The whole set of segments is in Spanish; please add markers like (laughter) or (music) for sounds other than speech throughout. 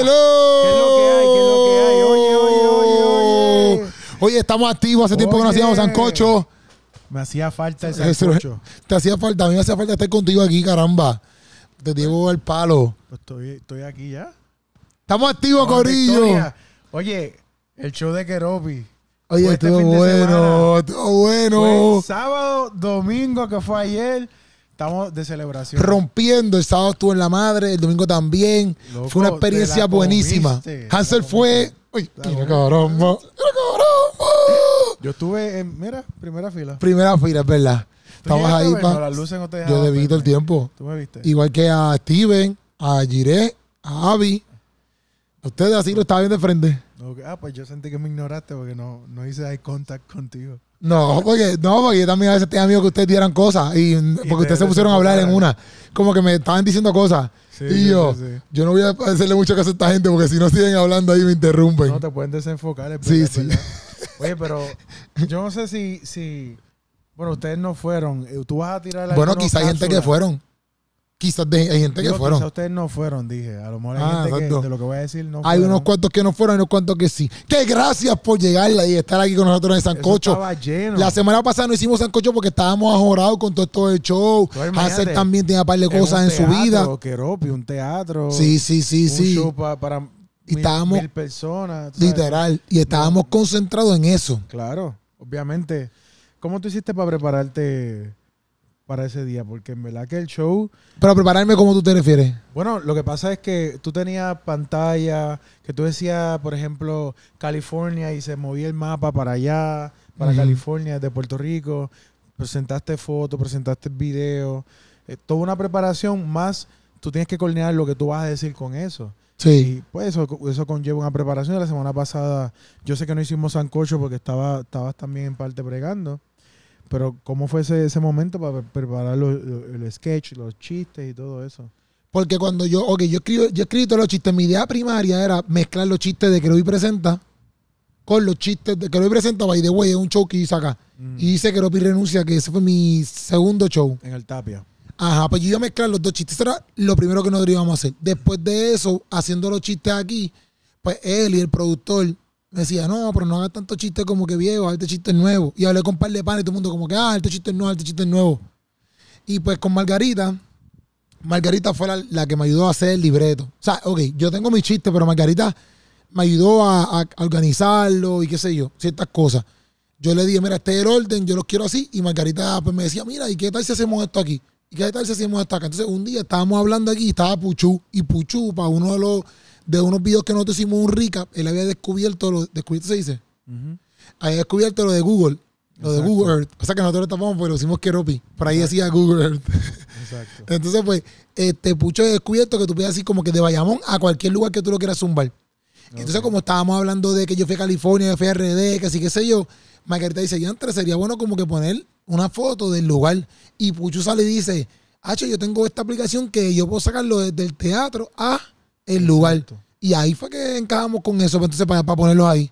Hello. ¿Qué es lo que hay? ¿Qué es lo que hay? Oye, oye, oye, oye. Oye, estamos activos. Hace tiempo que no Oye. hacíamos sancocho. Me hacía falta el sancocho. Te hacía falta, a mí me hacía falta estar contigo aquí, caramba. Te llevo el palo. Pues estoy, estoy aquí ya. Estamos activos, Corillo. Victoria. Oye, el show de Keropi. Oye, Fue este estuvo fin de bueno, estuvo bueno. Sábado, domingo, que fue ayer. Estamos de celebración. Rompiendo, el sábado estuvo en la madre, el domingo también. Loco, fue una experiencia buenísima. comiste, Hansel fue. Uy, mira, caramba. Mira. Yo estuve en, mira, primera fila. Primera fila, es verdad. ¿Tú Estabas ahí, a vernos? pa. Las luces no te Yo te vi todo el tiempo. ¿Tú me viste? Igual que a Steven, a Jiré, a Avi. Ustedes así lo estaba viendo de frente. Ah, pues yo sentí que me ignoraste porque no, no hice eye contact contigo. No, porque, no, porque yo también a veces tenía miedo que ustedes dieran cosas. Y, porque te ustedes se pusieron a hablar en una. Como que me estaban diciendo cosas. Sí, y sí, yo, sí, yo no voy a hacerle mucho caso a esta gente porque si no siguen hablando ahí me interrumpen. No te pueden desenfocar. es Sí, sí. (laughs) Oye, pero yo no sé si, si. Bueno, ustedes no fueron. Eh, Tú vas a tirar bueno, algunas quizá hay gente que fueron. Quizás de- hay gente Digo, que fueron. Quizá ustedes no fueron, dije. A lo mejor hay Ah, gente que de lo que voy a decir no Hay fueron. unos cuantos que no fueron, hay unos cuantos que sí. Que gracias por llegar y estar aquí con nosotros en Eso Sancocho. estaba lleno. La semana pasada no hicimos sancocho porque estábamos ajorados con todo esto del show. Pues, Hansel también tenía un par de cosas en su vida. Un teatro. Sí, sí, sí, un sí. show pa- para Y mil, estábamos- mil personas. Literal. Y estábamos concentrados en eso. Claro, obviamente. ¿Cómo tú hiciste para prepararte para ese día? Porque en verdad que el show... Pero prepararme como tú te refieres. Bueno, lo que pasa es que tú tenías pantalla, que tú decías, por ejemplo, California y se movía el mapa para allá, para. California, desde Puerto Rico. Presentaste fotos, presentaste video. eh, toda una preparación más tú tienes que coordinar lo que tú vas a decir con eso. Sí. Y pues eso, eso conlleva una preparación. La semana pasada yo sé que no hicimos sancocho porque estaba, estabas también en parte bregando. Pero ¿cómo fue ese, ese momento para pre- preparar los- los- el sketch, los chistes y todo eso? Porque cuando yo, ok, yo escribo, yo escribí todos los chistes. Mi idea primaria era mezclar los chistes de que y presenta con los chistes de que y presenta, by the way, es un show que hice acá. Mm. Y hice que renuncia, que ese fue mi segundo show. En el Tapia. Ajá, pues yo iba a mezclar los dos chistes. Eso era lo primero que nosotros íbamos a hacer. Después de eso, haciendo los chistes aquí, pues él y el productor decía, no, pero no hagas tantos chistes como que viejo, hazte chistes nuevos. Y hablé con un par de panes y todo el mundo como que, ah, este chiste nuevo, este chiste nuevo. Y pues con Margarita, Margarita fue la, la que me ayudó a hacer el libreto. O sea, ok, yo tengo mis chistes, pero Margarita me ayudó a, a organizarlo y qué sé yo, ciertas cosas. Yo le dije, mira, este es el orden, yo los quiero así. Y Margarita pues me decía, mira, ¿y qué tal si hacemos esto aquí? ¿Y qué tal si hacemos esto acá? Entonces un día estábamos hablando aquí y estaba Puchu. Y Puchu, para uno de los de unos videos que nosotros hicimos un recap, él había descubierto, lo, ¿descubierto se dice? Había descubierto lo de Google. Lo de. Google Earth. O sea que nosotros lo tapamos, pero hicimos Keropi. Por ahí decía Google Earth. Exacto. (laughs) Entonces, pues, este Pucho he descubierto que tú puedes así como que de Bayamón a cualquier lugar que tú lo quieras zumbar. Entonces, Ok. como estábamos hablando de que yo fui a California, que fui a RD, que así que sé yo, Margarita dice, ya entre sería bueno como que poner una foto del lugar. Y Pucho sale y dice, Hacho, yo tengo esta aplicación que yo puedo sacarlo desde el teatro a el lugar. Exacto. Y ahí fue que encajamos con eso, entonces para, para ponerlos ahí.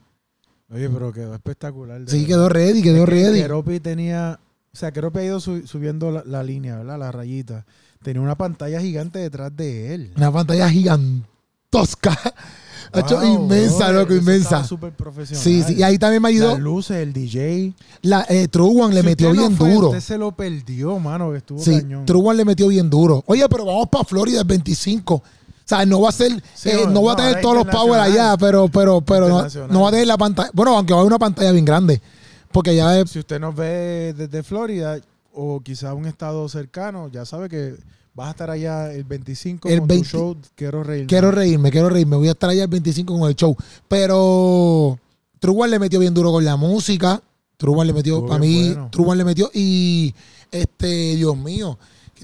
Oye, pero quedó espectacular. Sí, verdad. quedó ready, quedó Es que ready. Keropi tenía, o sea, Keropi ha ido su- subiendo la, la línea, ¿verdad? La rayita. Tenía una pantalla gigante detrás de él. Una pantalla gigantosca. (laughs) Hacho, Wow, inmensa, loco, inmensa. súper profesional. Sí, sí. Y ahí también me ayudó. Las luces, el DJ. La, eh, Truwan le Si metió usted no bien fue, duro. Usted se lo perdió, mano, que estuvo Sí, cañón. Truwan le metió bien duro. Oye, pero vamos para Florida el 25. O sea, no va a ser, Sí, eh, no, va a tener todos los power allá, pero, pero, pero no, no va a tener la pantalla. Bueno, aunque va a haber una pantalla bien grande. Porque ya es. Si usted nos ve desde Florida o quizá un estado cercano, ya sabe que vas a estar allá el 25 El con 20 tu show. Quiero reír. Quiero reírme, quiero reírme. Voy a estar allá el 25 con el show. Pero Truwan le metió bien duro con la música. Truwan le metió, Estuvo bien mí, bueno. Le metió. Y este, Dios mío.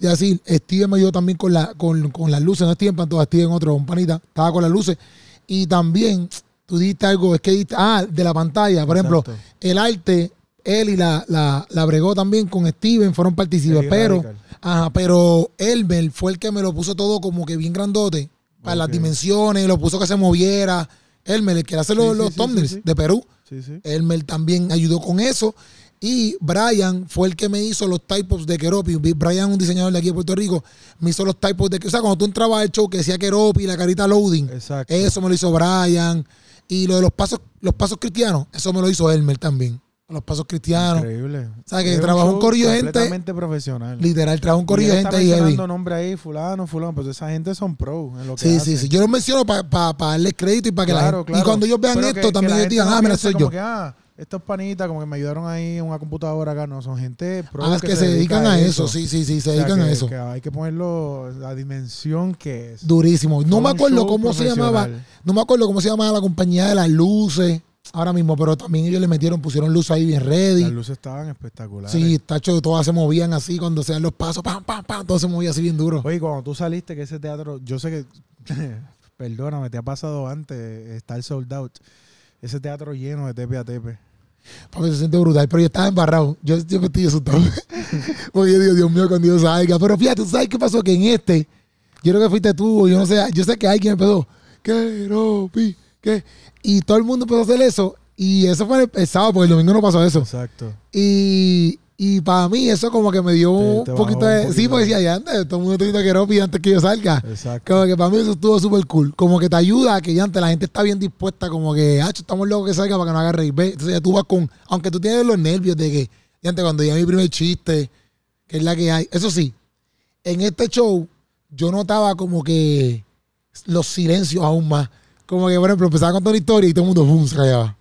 Quería decir, Steven me ayudó también con, la, con, con las luces. No Steven Pantoja, Steven otro, un panita. Estaba con las luces. Y también, tú diste algo, es que diste, ah, de la pantalla. Por ejemplo, el arte, él y la, la, la bregó también con Steven, fueron partícipes. Eddie Pero, ajá, pero Elmer fue el que me lo puso todo como que bien grandote. Para las dimensiones, lo puso que se moviera. Elmer, el que hace los, Sí, los sí, thumbnails sí, de Perú. Sí, sí. Elmer también ayudó con eso. Y Brian fue el que me hizo los typos de Keropi. Brian, un diseñador de aquí de Puerto Rico, me hizo los typos de. O sea, cuando tú entrabas al show que decía Keropi, la carita loading, Exacto. eso me lo hizo Brian. Y lo de los pasos, los pasos cristianos, eso me lo hizo Elmer también. Los pasos cristianos. Increíble. O sea, que trabajó un corillo de gente- completamente profesional. Literal, trajo un él de gente y heavy. nombres ahí, fulano, fulano, pues esa gente son pro en lo que Sí, hacen. sí, sí. Yo los menciono para darles crédito y para que la Claro, gente. claro. Y cuando ellos vean Pero esto, que- que también la ellos digan, ah, mira, soy yo. que, ah, estos panitas como que me ayudaron ahí en una computadora acá. No, son gente pro Ah, es que, se dedican a eso. Sí, sí, sí, se O sea, dedican a eso. que hay que ponerlo la dimensión que es. Durísimo. No me acuerdo cómo se llamaba. No me acuerdo cómo se llamaba la compañía de las luces ahora mismo, pero también ellos le metieron, pusieron luz ahí bien ready. Las luces estaban espectaculares. Sí, tacho, todas se movían así cuando sean los pasos, pam, pam, pam, todo se movía así bien duro. Oye, cuando tú saliste, que ese teatro, yo sé que, (laughs) perdóname, te ha pasado antes estar sold out. Ese teatro lleno de tepe a tepe. Papi, se siente brutal, pero yo estaba embarrado. Yo, yo me estoy asustado. (laughs) Porque yo digo, Dios mío, cuando Dios salga. Pero fíjate, ¿tú sabes qué pasó? Que en este, yo creo que fuiste tú, yo no sé, yo sé que alguien empezó, ¿qué, Ropi? ¿Qué? Y todo el mundo empezó a hacer eso. Y eso fue el, el sábado, porque el domingo no pasó eso. Exacto. Y, y para mí eso como que me dio Te- un te poquito un de... Sí, porque decía, ya antes, todo el mundo te grita que antes que yo salga. Exacto. Como que para mí eso estuvo súper cool. Como que te ayuda a que ya antes la gente está bien dispuesta, como que, ah, estamos locos que salga para que no haga reír. Ve, Entonces ya tú vas con, aunque tú tienes los nervios de que, ya antes cuando ya mi primer chiste, que es la que hay. Eso sí, en este show yo notaba como que los silencios aún más. Como que, por ejemplo, empezaba a contar una historia y todo el mundo, boom, se callaba.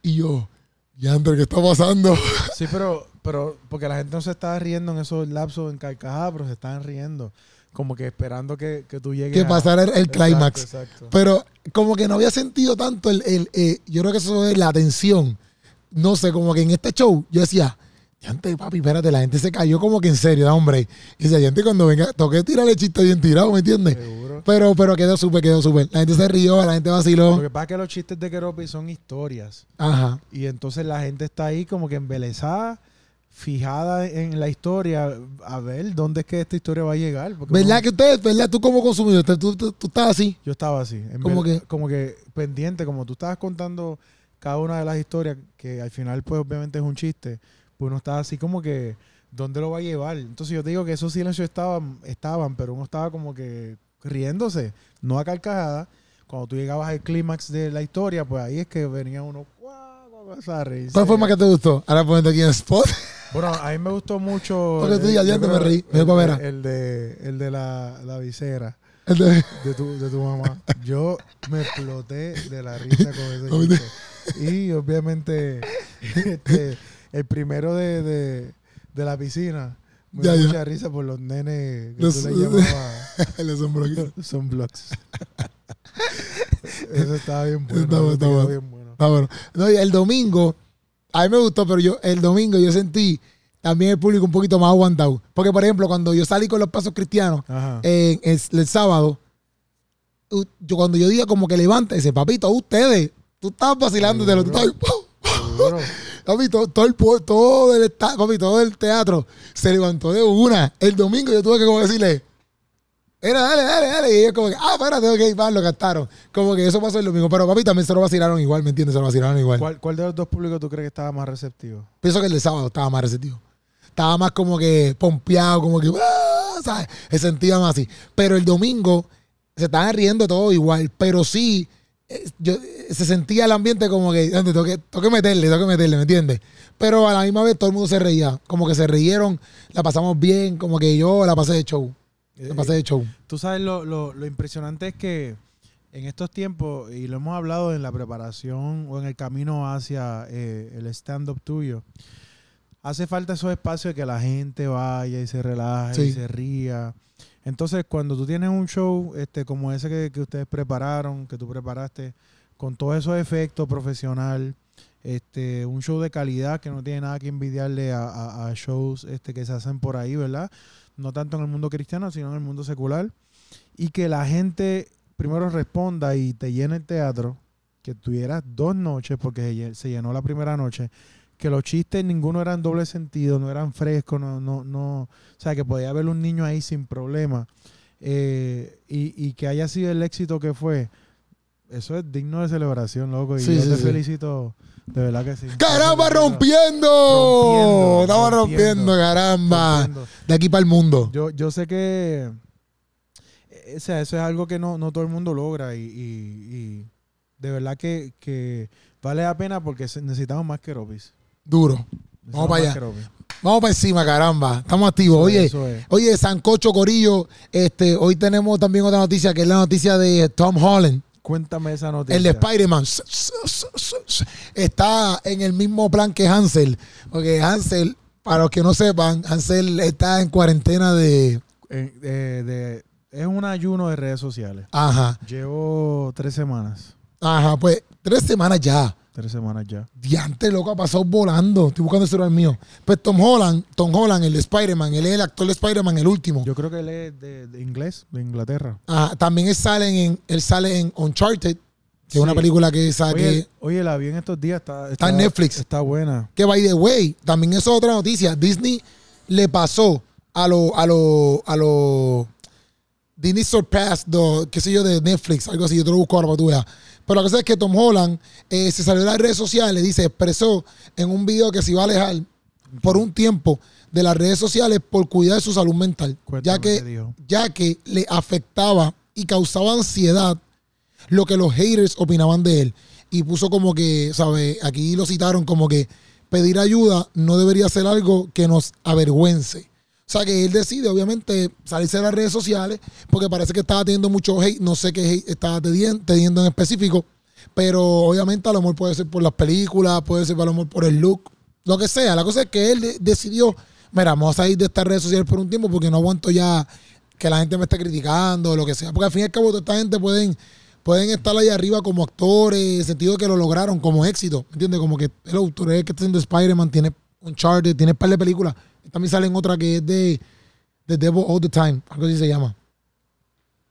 Y yo, ya antes, ¿qué está pasando? Sí, pero, pero porque la gente no se estaba riendo en esos lapsos en carcajadas, pero se estaban riendo. Como que esperando que, que tú llegues que a- pasara el, el clímax. Pero como que no había sentido tanto el, el, eh, yo creo que eso es la atención. No sé, como que en este show yo decía, antes papi, espérate, la gente se cayó como que en serio, da hombre. Y decía, gente cuando venga, toqué tirarle chiste bien tirado, ¿me entiendes? Seguro. Pero, pero quedó súper, quedó súper. La gente se rió, la gente Lo vaciló. que pasa es que los chistes de Keropi son historias. Ajá. Y entonces la gente está ahí como que embelesada, fijada en la historia, a ver dónde es que esta historia va a llegar. ¿Verdad uno- que ustedes, verdad, tú como consumidor, tú, tú, estás así? Yo estaba así, Como que- como que pendiente, como tú estabas contando cada una de las historias, que al final pues obviamente es un chiste, pues uno estaba así como que, ¿dónde lo va a llevar? Entonces yo te digo que esos silencios estaban, estaban, pero uno estaba como que riéndose, no a carcajada. Cuando tú llegabas al clímax de la historia, pues ahí es que venía uno, guau, guau, guau, a reírse. ¿Cuál fue más que te gustó? Ahora ponete aquí en spot. Bueno, a mí me gustó mucho. Porque tú digas, yo "Ya te me creo reí, me el- dio pa' vera". El de, el de la, la visera de tu, de tu mamá. Yo me exploté de la risa con ese (laughs) chiste. Y obviamente, este, el primero de, de, de la piscina. Me Ya, dio ya. mucha risa por los nenes que Los- tú le llamabas (laughs) asombro aquí. sunblocks. Eso estaba bien bueno. Está está bueno. bien bueno. Bueno. No, y el domingo, a mí me gustó, pero yo el domingo yo sentí también el público un poquito más aguantado. Porque, por ejemplo, cuando yo salí con los pasos cristianos en el, sábado, yo cuando yo diga como que levántese, papito, ustedes, tú estabas vacilando de lo tú (laughs) papi, todo, todo el todo el papi, todo el teatro se levantó de una. El domingo yo tuve que como decirle, era, dale, dale, dale. Y ellos como que, ah, espérate, ok, va, lo cantaron. Como que eso pasó el domingo. Pero papi, también se lo vacilaron igual, ¿me entiendes? Se lo vacilaron igual. ¿Cuál, ¿Cuál de los dos públicos tú crees que estaba más receptivo? Pienso que el de sábado estaba más receptivo. Estaba más como que pompeado, como que, ¡ah! ¿sabes? Se sentía más así. Pero el domingo se estaban riendo todo igual. Pero sí, eh, yo, eh, se sentía el ambiente como que, "Ande, tengo que, tengo que meterle, tengo que meterle, ¿me entiendes? Pero a la misma vez todo el mundo se reía. Como que se rieron, la pasamos bien, como que yo la pasé de show. Pasé de show. Tú sabes, lo, lo, lo impresionante es que en estos tiempos, y lo hemos hablado en la preparación o en el camino hacia eh, el stand-up tuyo, hace falta esos espacios de que la gente vaya y se relaje y se ría. Entonces, cuando tú tienes un show este, como ese que, que ustedes prepararon, que tú preparaste, con todos esos efectos profesional, este, un show de calidad que no tiene nada que envidiarle a, a- a shows este, que se hacen por ahí, ¿verdad? No tanto en el mundo cristiano, sino en el mundo secular. Y que la gente primero responda y te llene el teatro, que tuvieras dos noches, porque se lle- se llenó la primera noche, que los chistes ninguno eran doble sentido, no eran frescos, no, no, no, o sea, que podía haber un niño ahí sin problema. Eh, y, y que haya sido el éxito que fue, eso es digno de celebración, loco. Y Sí, yo sí, te sí. felicito, de verdad que sí. ¡Caramba, rompiendo! Estamos rompiendo, rompiendo, caramba. Rompiendo. De aquí para el mundo. Yo, yo sé que eh, o sea, eso es algo que no, no todo el mundo logra y, y- y de verdad que, que vale la pena porque necesitamos más que Ropis. Duro. Necesitamos para allá. Vamos para encima, caramba. Estamos activos. Es, Oye, es. oye, Sancocho Corillo, este, hoy tenemos también otra noticia que es la noticia de Tom Holland. Cuéntame esa noticia. El de Spider-Man está en el mismo plan que Hansel. Porque Hansel, para los que no sepan, Hansel está en cuarentena de. Eh, de- de- es un ayuno de redes sociales. Ajá, Llevo tres semanas. ajá, pues tres semanas ya. Tres semanas ya. Diante, loco, ha pasado volando. Estoy buscando el celular mío. Pues Tom Holland, Tom Holland, el de Spider-Man, él es el actor de Spider-Man, el último. Yo creo que él es de, de inglés, de Inglaterra. Ajá, también él sale en, él sale en Uncharted, que es una película que saque. Oye, oye, la vi en estos días. Está, Está en Netflix. Está buena. Que by the way, también eso es otra noticia. Disney le pasó a lo, a lo, a lo Disney surpassed the, qué sé yo, de Netflix, algo así, yo te lo busco ahora para tú veas. Pero la cosa es que Tom Holland eh, se salió de las redes sociales, dice, expresó en un video que se iba a alejar por un tiempo de las redes sociales por cuidar de su salud mental, Cuéntame ya que, ya que le afectaba y causaba ansiedad lo que los haters opinaban de él. Y puso como que, ¿sabe? Aquí lo citaron como que pedir ayuda no debería ser algo que nos avergüence. Sea que él decide, obviamente, salirse de las redes sociales porque parece que estaba teniendo mucho hate. No sé qué hate estaba teniendo en específico, pero obviamente a lo mejor puede ser por las películas, puede ser a lo mejor por el look, lo que sea. La cosa es que él de- decidió, mira, vamos a salir de estas redes sociales por un tiempo porque no aguanto ya que la gente me esté criticando lo que sea. Porque al fin y al cabo, toda esta gente pueden, pueden estar ahí arriba como actores, en sentido que lo lograron como éxito. ¿Me entiendes? Como que el autor es que está haciendo Spider-Man, tiene Uncharted, tiene un par de películas. También salen otra que es de The Devil All the Time, algo así se llama.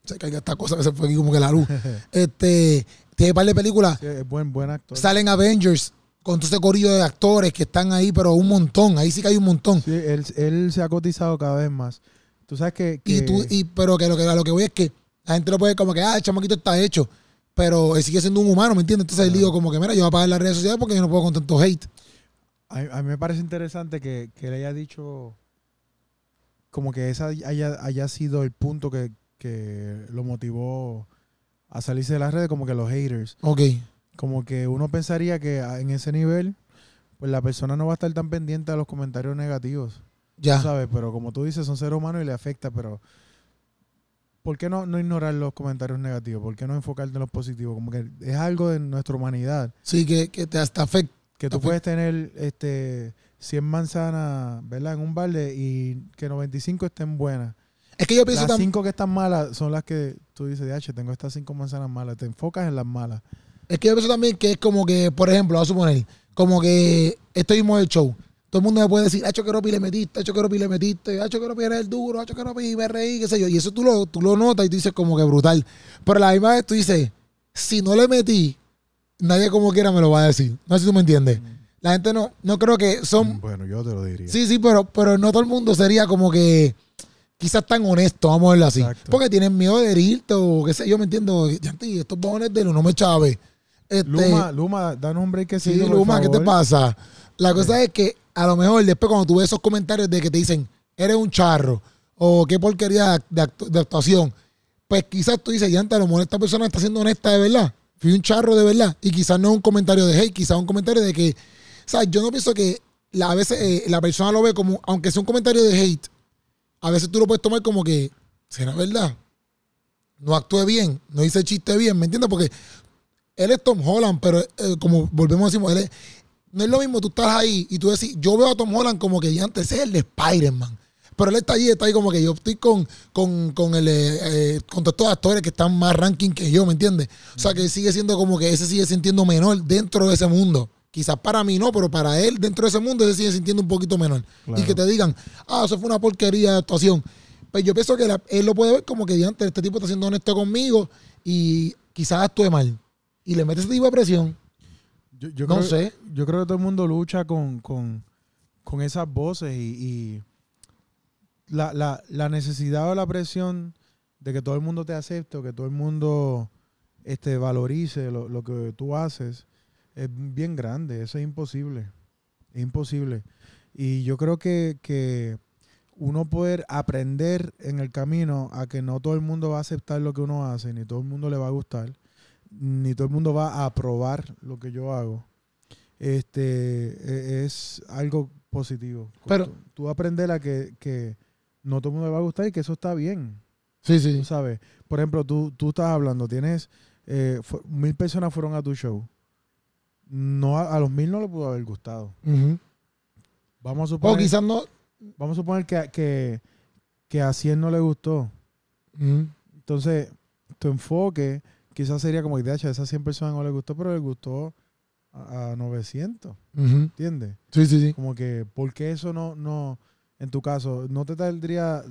Se caiga esta cosa que se fue aquí como que la luz. (laughs) este, tiene un par de películas. Sí, es buen, buen actor. Salen Avengers con todo ese corillo de actores que están ahí, pero un montón. Ahí sí que hay un montón. Sí, él, él se ha cotizado cada vez más. Tú sabes que... Y que- tú, y, pero que lo que a lo que voy es que la gente lo puede como que, ah, el chamaquito está hecho. Pero él sigue siendo un humano, ¿me entiendes? Entonces él digo como que, mira, yo voy a pagar las redes sociales porque yo no puedo con tanto hate. A, a mí me parece interesante que, que él haya dicho como que esa haya, haya sido el punto que, que lo motivó a salirse de las redes, como que los haters. Ok. Como que uno pensaría que en ese nivel, pues la persona no va a estar tan pendiente a los comentarios negativos, tú Ya. ¿sabes? Pero como tú dices, son seres humanos y le afecta, pero ¿por qué no, no ignorar los comentarios negativos? ¿Por qué no enfocarte en los positivos? Como que es algo de nuestra humanidad. Sí, que, que te hasta afecta. Que tú puedes tener este 100 manzanas, ¿verdad? En un balde y que 95 estén buenas. Es que yo pienso Las también. 5 que están malas son las que tú dices, H, tengo estas 5 manzanas malas. Te enfocas en las malas. Es que yo pienso también que es como que, por ejemplo, vamos a suponer, como que esto mismo del show. Todo el mundo me puede decir, Hacho Keropi le metiste, Hacho Keropi le metiste, Hacho Keropi era el duro, Hacho Keropi me reí, qué sé yo. Y eso tú lo, tú lo notas y tú dices como que brutal. Pero a la misma vez tú dices, si no le metí, nadie como quiera me lo va a decir. No sé si tú me entiendes. La gente no, no creo que son, Bueno, yo te lo diría. Sí, sí, pero, pero no todo el mundo sería como que quizás tan honesto, vamos a verlo así. Exacto. Porque tienen miedo de herirte o qué sé yo, me entiendo. Estos bajones de no me chave. Este, Luma, Luma, danos un break que sí, por Luma, ¿qué te pasa? La cosa es que a lo mejor después cuando tú ves esos comentarios de que te dicen, eres un charro o qué porquería de, actu- de actuación, pues quizás tú dices, Yanta, a lo mejor esta persona está siendo honesta de verdad. Fui un charro de verdad. Y quizás no es un comentario de hate, quizás un comentario de que, o sea, yo no pienso que a veces eh, la persona lo ve como, aunque sea un comentario de hate, a veces tú lo puedes tomar como que, ¿será verdad? No actué bien, no hice chiste bien, ¿me entiendes? Porque él es Tom Holland, pero eh, como volvemos a decir, él es- no es lo mismo tú estás ahí y tú decís, yo veo a Tom Holland como que ya antes es el de Spider-Man. Pero él está allí, está ahí como que yo estoy con, con, con, el, eh, eh, con todos estos actores que están más ranking que yo, ¿me entiendes? O sea, que sigue siendo como que ese sigue sintiendo menor dentro de ese mundo. Quizás para mí no, pero para él dentro de ese mundo ese sigue sintiendo un poquito menor. Claro. Y que te digan, ah, eso fue una porquería de actuación. Pues yo pienso que la- él lo puede ver como que antes este tipo está siendo honesto conmigo y quizás actúe mal. Y le mete ese tipo de presión. Yo, yo No creo, sé. Yo creo que todo el mundo lucha con, con, con esas voces y, y la, la, la necesidad o la presión de que todo el mundo te acepte o que todo el mundo este, valorice lo, lo que tú haces es bien grande. Eso es imposible. Es imposible. Y yo creo que, que uno poder aprender en el camino a que no todo el mundo va a aceptar lo que uno hace, ni todo el mundo le va a gustar, ni todo el mundo va a aprobar lo que yo hago, este e- es algo positivo. Pero- tú, tú aprender a que, que no todo el mundo le va a gustar y que eso está bien. Sí, Tú sí. sabes, por ejemplo, tú, tú estás hablando, tienes eh, mil personas fueron a tu show. No a, a los mil no le pudo haber gustado. Vamos a O suponer, quizás no. vamos a suponer que, que, que a 100 no le gustó. Entonces, tu enfoque quizás sería como, de hecho, a esas 100 personas no le gustó, pero le gustó a, a 900, Ujú. ¿entiendes? Sí, sí, sí. Como que, ¿por qué eso no, no, en tu caso, no te traería,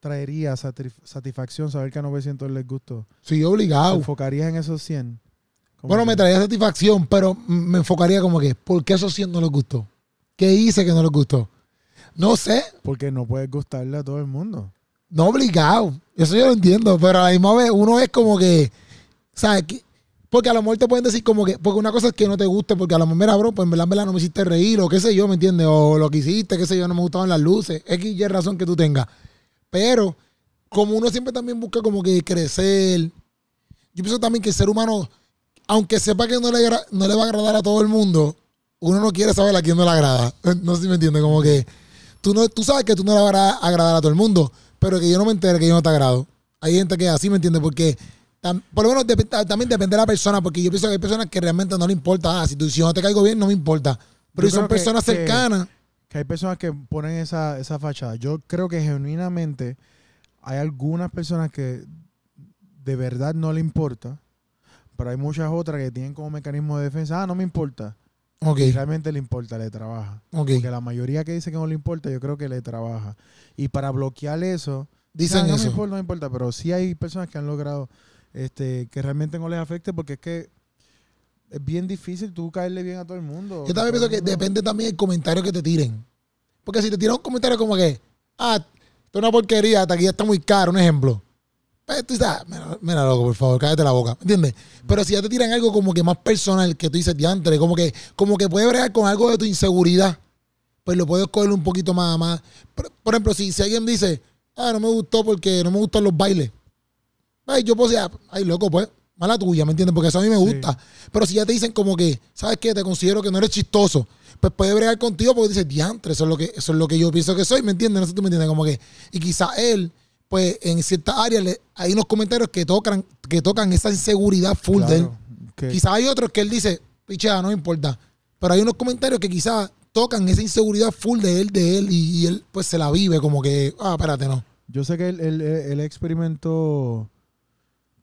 traería satisf- satisfacción saber que a 900 les gustó? Sí, ¿Te obligado. enfocarías en esos 100? Como Bueno, que- me traía satisfacción, pero me enfocaría como que, ¿por qué esos 100 no les gustó? ¿Qué hice que no les gustó? No sé, Porque no puedes gustarle a todo el mundo. no obligado. Eso yo lo entiendo, pero a la misma vez uno es como que, ¿sabes? Porque a lo mejor te pueden decir como que, porque una cosa es que no te guste, porque a lo mejor, mira, bro, pues en verdad, en verdad no me hiciste reír, o qué sé yo, ¿me entiendes? O lo que hiciste, qué sé yo, no me gustaban las luces, X y razón que tú tengas. Pero, como uno siempre también busca como que crecer, yo pienso también que el ser humano, aunque sepa que no le, no le va a agradar a todo el mundo, uno no quiere saber a quién no le agrada. (laughs) No sé si me entiendes, como que tú, no, tú sabes que tú no le vas a agradar a todo el mundo, pero que yo no me entere que yo no te agrado. Hay gente que así, ¿me entiendes? Porque tam- por lo menos también depende de la persona, porque yo pienso que hay personas que realmente no le importa, ah, si, tú, si no te caigo bien, no me importa. Pero Yo si son personas que- cercanas, Que hay personas que ponen esa, esa fachada. Yo creo que genuinamente hay algunas personas que de verdad no le importa, pero hay muchas otras que tienen como mecanismo de defensa, ah, no me importa. ok, Y realmente le importa, le trabaja. Porque la mayoría que dice que no le importa, yo creo que le trabaja. Y para bloquear eso, dicen "Ah, no me eso. importa, no me importa, pero sí hay personas que han logrado este, que realmente no les afecte porque es que es bien difícil tú caerle bien a todo el mundo. Yo también pienso el que depende también del comentario que te tiren. Porque si te tiran un comentario como que, ah, esto es una porquería, hasta aquí ya está muy caro, un ejemplo. Pues tú dices, ah, mira, loco, por favor, cállate la boca, ¿me entiendes? Pero si ya te tiran algo como que más personal, que tú dices, diantre, como que, como que puede bregar con algo de tu inseguridad, pues lo puedes coger un poquito más, más. Por, por ejemplo, si, si alguien dice, ah, no me gustó porque no me gustan los bailes. Ay, yo ah, ay, loco, pues, mala tuya, ¿me entiendes? Porque eso a mí me Sí. gusta. Pero si ya te dicen como que, ¿sabes qué? Te considero que no eres chistoso. Pues puede bregar contigo porque dices, diantre, eso es lo que, eso es lo que yo pienso que soy, ¿me entiendes? No sé si tú me entiendes, como que. Y quizá él, pues, en ciertas áreas le- hay unos comentarios que tocan, que tocan esa inseguridad full de él. Que- Quizás hay otros que él dice, pichea, no me importa. Pero hay unos comentarios que quizás tocan esa inseguridad full de él, de él, y, y él pues se la vive como que, ah, espérate, no. Yo sé que él, él- él experimentó,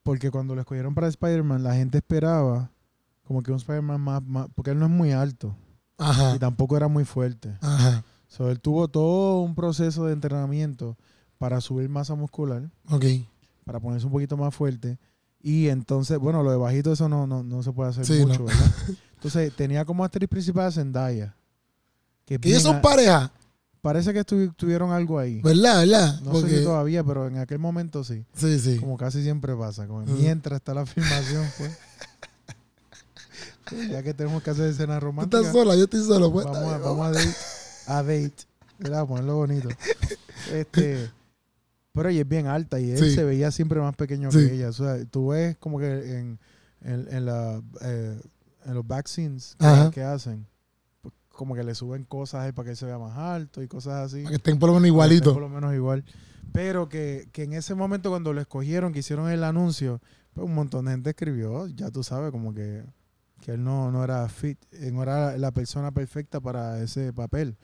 porque cuando lo escogieron para Spider-Man, la gente esperaba como que un Spider-Man más, más- porque él no es muy alto Ajá, y tampoco era muy fuerte. ajá, So, él tuvo todo un proceso de entrenamiento para subir masa muscular, ok. para ponerse un poquito más fuerte. Y entonces, bueno, lo de bajito eso no, no, no se puede hacer Sí, mucho, no. ¿verdad? (laughs) Entonces, tenía como actriz principal a Zendaya. Que es Que ellos son pareja, parece que estu- tuvieron algo ahí. ¿verdad? ¿Verdad? No sé Porque, si todavía, pero en aquel momento sí. sí, sí. Como casi siempre pasa. Como mientras está la filmación, pues. Ya que tenemos que hacer escenas Tú románticas. estás sola, yo estoy solo. Pues, vamos, a, vamos a date. A date. A ponerlo bonito. Este. Pero ella es bien alta y él Sí. se veía siempre más pequeño Sí. que ella. O sea, tú ves como que en, en, en la, eh, en los que, Ajá. que hacen, como que le suben cosas para que él se vea más alto y cosas así. Para que estén por lo menos Por igualitos. lo menos igual. Pero que, que en ese momento cuando lo escogieron, que hicieron el anuncio, pues un montón de gente escribió, ya tú sabes, como que, que él no, no era fit, eh, no era la persona perfecta para ese papel.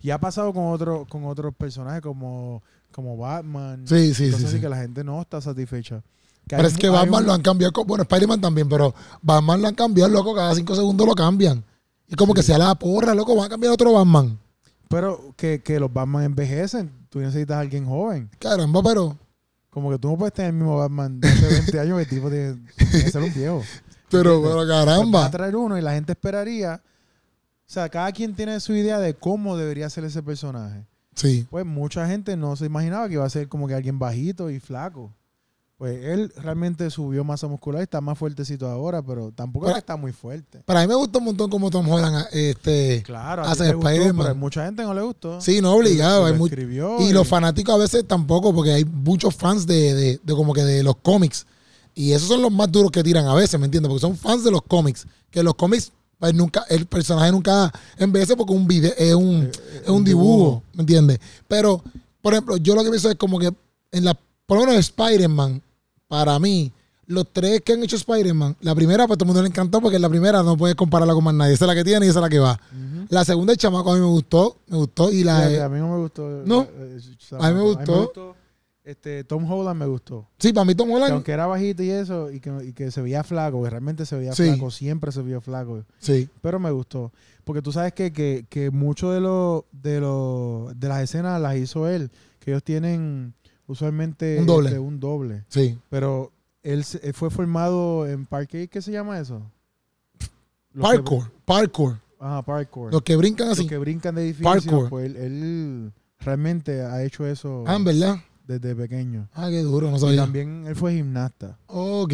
Y ha pasado con otros con otros personajes como, como Batman. Sí, sí, sí. sí. que la gente no está satisfecha. Que Pero es que Batman un- lo han cambiado. Bueno, Spider-Man también, pero Batman lo han cambiado, loco. Cada cinco segundos lo cambian. Y como que sea la porra, loco. Van a cambiar otro Batman. Pero que, que los Batman envejecen. Tú necesitas a alguien joven. Caramba, pero. Como que tú no puedes tener el mismo Batman de hace 20 (laughs) años que el tipo tiene, que ser un viejo. Pero, pero Pues vas a caramba. traer uno y la gente esperaría. O sea, cada quien tiene su idea de cómo debería ser ese personaje. Sí. Pues mucha gente no se imaginaba que iba a ser como que alguien bajito y flaco. Pues él realmente subió masa muscular y está más fuertecito ahora, pero tampoco es Pero- que está muy fuerte. Para mí me gusta un montón como Tom Holland este, Claro, hace gustó, Spider-Man. mucha gente no le gustó. Sí, no obligado. Y hay escribió y los fanáticos a veces tampoco, porque hay muchos fans de, de- de como que de los cómics. Y esos son los más duros que tiran a veces, ¿me entiendes? Porque son fans de los cómics. Que los cómics, pues nunca, el personaje nunca envejece porque un video, es un, es un un dibujo, dibujo. ¿me entiendes? Pero, por ejemplo, yo lo que pienso es como que en la, por lo menos Spider-Man, para mí, los tres que han hecho Spider-Man, la primera, pues todo el mundo le encantó porque la primera no puedes compararla con más nadie. Esa es la que tiene y esa es la que va. La segunda, el chamaco, a mí me gustó, me gustó. Y la, a mí no me gustó. No. eh, eh, A mí me gustó. este, Tom Holland me gustó. sí, para mí Tom Que Holland, aunque era bajito y eso, y que, y que se veía flaco, que realmente se veía Sí. flaco, siempre se vio flaco. sí. Pero me gustó. Porque tú sabes que, que, que mucho de lo, de lo, de las escenas las hizo él. Que ellos tienen usualmente Un doble. este, un doble. Sí. Pero él, él fue formado en parkour. ¿Qué se llama eso? Los que- Parkour, parkour. Ajá, parkour. Los que brincan Los así. que brincan de edificios. Parkour. Pues él, él realmente ha hecho eso Ah, verdad. desde pequeño. Ah, qué duro, no Y sabía. también él fue gimnasta. Ok.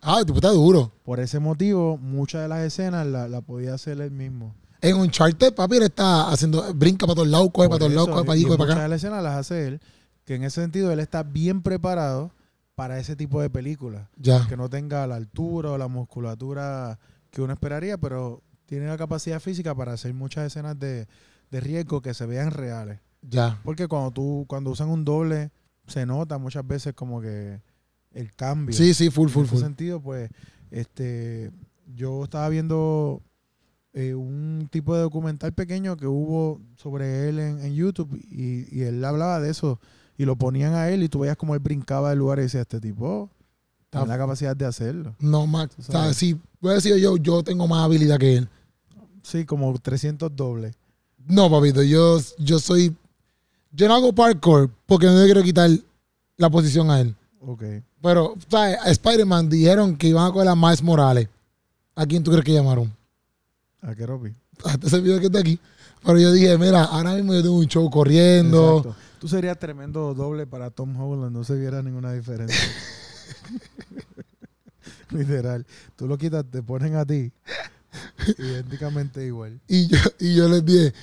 Ah, tipo está duro. Por ese motivo, muchas de las escenas la, la podía hacer él mismo. En Uncharted, papi, él está haciendo, brinca para todos lados, coge para todos lados, coge para y allí, coge para muchas acá. de las escenas las hace él, que en ese sentido él está bien preparado para ese tipo de películas. Ya. Que no tenga la altura o la musculatura que uno esperaría, pero tiene la capacidad física para hacer muchas escenas de, de riesgo que se vean reales. Ya. Porque cuando tú, cuando usan un doble, se nota muchas veces como que el cambio. Sí, sí, full, full, en ese full. sentido, pues, este, yo estaba viendo eh, un tipo de documental pequeño que hubo sobre él en, en YouTube y, y él hablaba de eso y lo ponían a él y tú veías como él brincaba del lugar y decía, este tipo tiene la capacidad de hacerlo. No, Max. O sea, si voy a decir yo, yo tengo más habilidad que él. Sí, como 300 dobles. No, papito, yo, yo soy. Yo no hago parkour porque no le quiero quitar la posición a él. Ok. Pero, ¿sabes? A Spider-Man dijeron que iban a coger a Miles Morales. ¿A quién tú crees que llamaron? A Keropi. A este servidor que está aquí. Pero yo dije, mira, ahora mismo yo tengo un show corriendo. Exacto. Tú serías tremendo doble para Tom Holland, no se viera ninguna diferencia. (laughs) Literal. Tú lo quitas, te ponen a ti. idénticamente igual. Y yo, y yo les dije,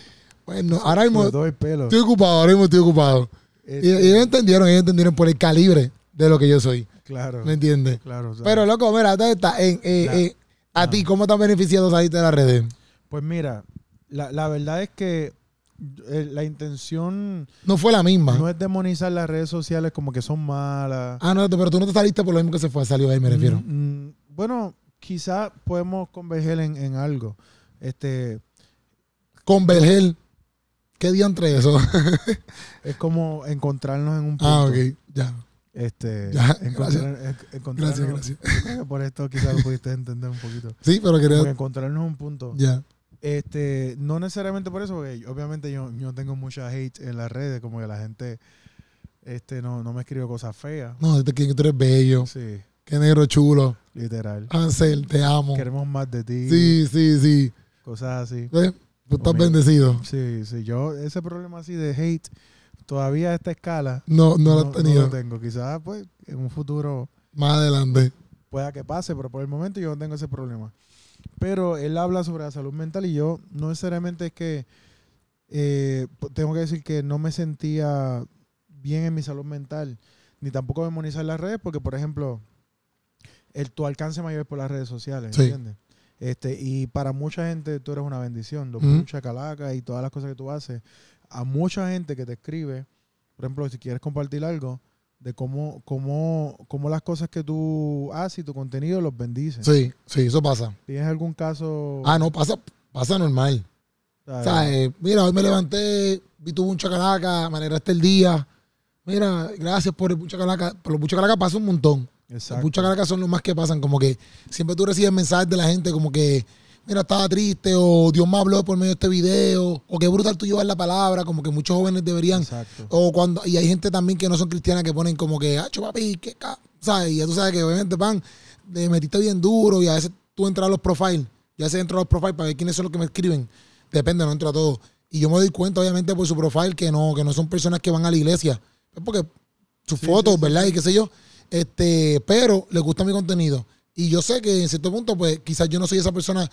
bueno, ahora mismo estoy ocupado, ahora mismo estoy ocupado. Y Este, ellos entendieron, ellos entendieron por el calibre de lo que yo soy. claro. ¿Me entiendes? Claro. Pero loco, mira, ¿dónde está? En, eh, eh, a ti, ¿cómo te han beneficiado salir de las redes? pues mira, la, la verdad es que eh, la intención No fue la misma. no es demonizar las redes sociales como que son malas. Ah, no, pero tú no te saliste por lo mismo que se fue, salió ahí, me refiero. Mm, mm, bueno, quizás podemos converger en, en algo. Este, Converger. ¿Qué día entre eso? (laughs) es como encontrarnos en un punto. ah, ok, ya. Este, Ya, encontrar- en- encontrarnos- Gracias, gracias. por esto quizás lo pudiste entender un poquito. Sí, pero Como quería. encontrarnos un punto. Ya. Este, no necesariamente por eso, porque obviamente yo, yo tengo mucha hate en las redes, como que la gente este, no, no me escribe cosas feas. No, este que tú eres bello. Sí, Qué negro chulo. literal. Ansel, te amo. Queremos más de ti. Sí, sí, sí. Cosas así. ¿Ves? Tú estás bendecido. Sí, sí. Yo, ese problema así de hate, todavía a esta escala, No, no, lo has tenido. lo tengo. Quizás, pues, en un futuro Más adelante. pueda que pase, pero por el momento yo no tengo ese problema. Pero él habla sobre la salud mental y yo no necesariamente es que eh, tengo que decir que no me sentía bien en mi salud mental, ni tampoco demonizar las redes, porque por ejemplo, el, tu alcance mayor es por las redes sociales, Sí. ¿entiendes? Este, y para mucha gente tú eres una bendición, Ujú. mucha calaca y todas las cosas que tú haces. A mucha gente que te escribe, por ejemplo, si quieres compartir algo, de cómo, cómo, cómo las cosas que tú haces y tu contenido los bendice. Sí, sí, eso pasa. ¿Tienes algún caso? Ah, no, pasa, pasa normal. O sea, eh, mira, hoy me levanté, vi tu un chacalaca, me alegraste el día. Mira, gracias por el chacalaca. Por los chacalaca pasa un montón. Los Exacto. chacalaca son los más que pasan. Como que siempre tú recibes mensajes de la gente como que, mira, estaba triste, o Dios me habló por medio de este video, o qué brutal tú llevas la palabra, como que muchos jóvenes deberían. Exacto. O cuando, y hay gente también que no son cristianas que ponen como que, ah, papi, qué ca-", ¿sabes? Y ya tú sabes que obviamente van, te metiste bien duro y a veces tú entras a los profiles, ya veces entro a los profiles para ver quiénes son los que me escriben. Depende, no entro a todos. Y yo me doy cuenta, obviamente, por su profile que no, que no son personas que van a la iglesia. Es porque sus Sí, fotos, sí, sí, ¿verdad? Y qué sé yo. Este, pero les gusta mi contenido. Y yo sé que en cierto punto, pues quizás yo no soy esa persona,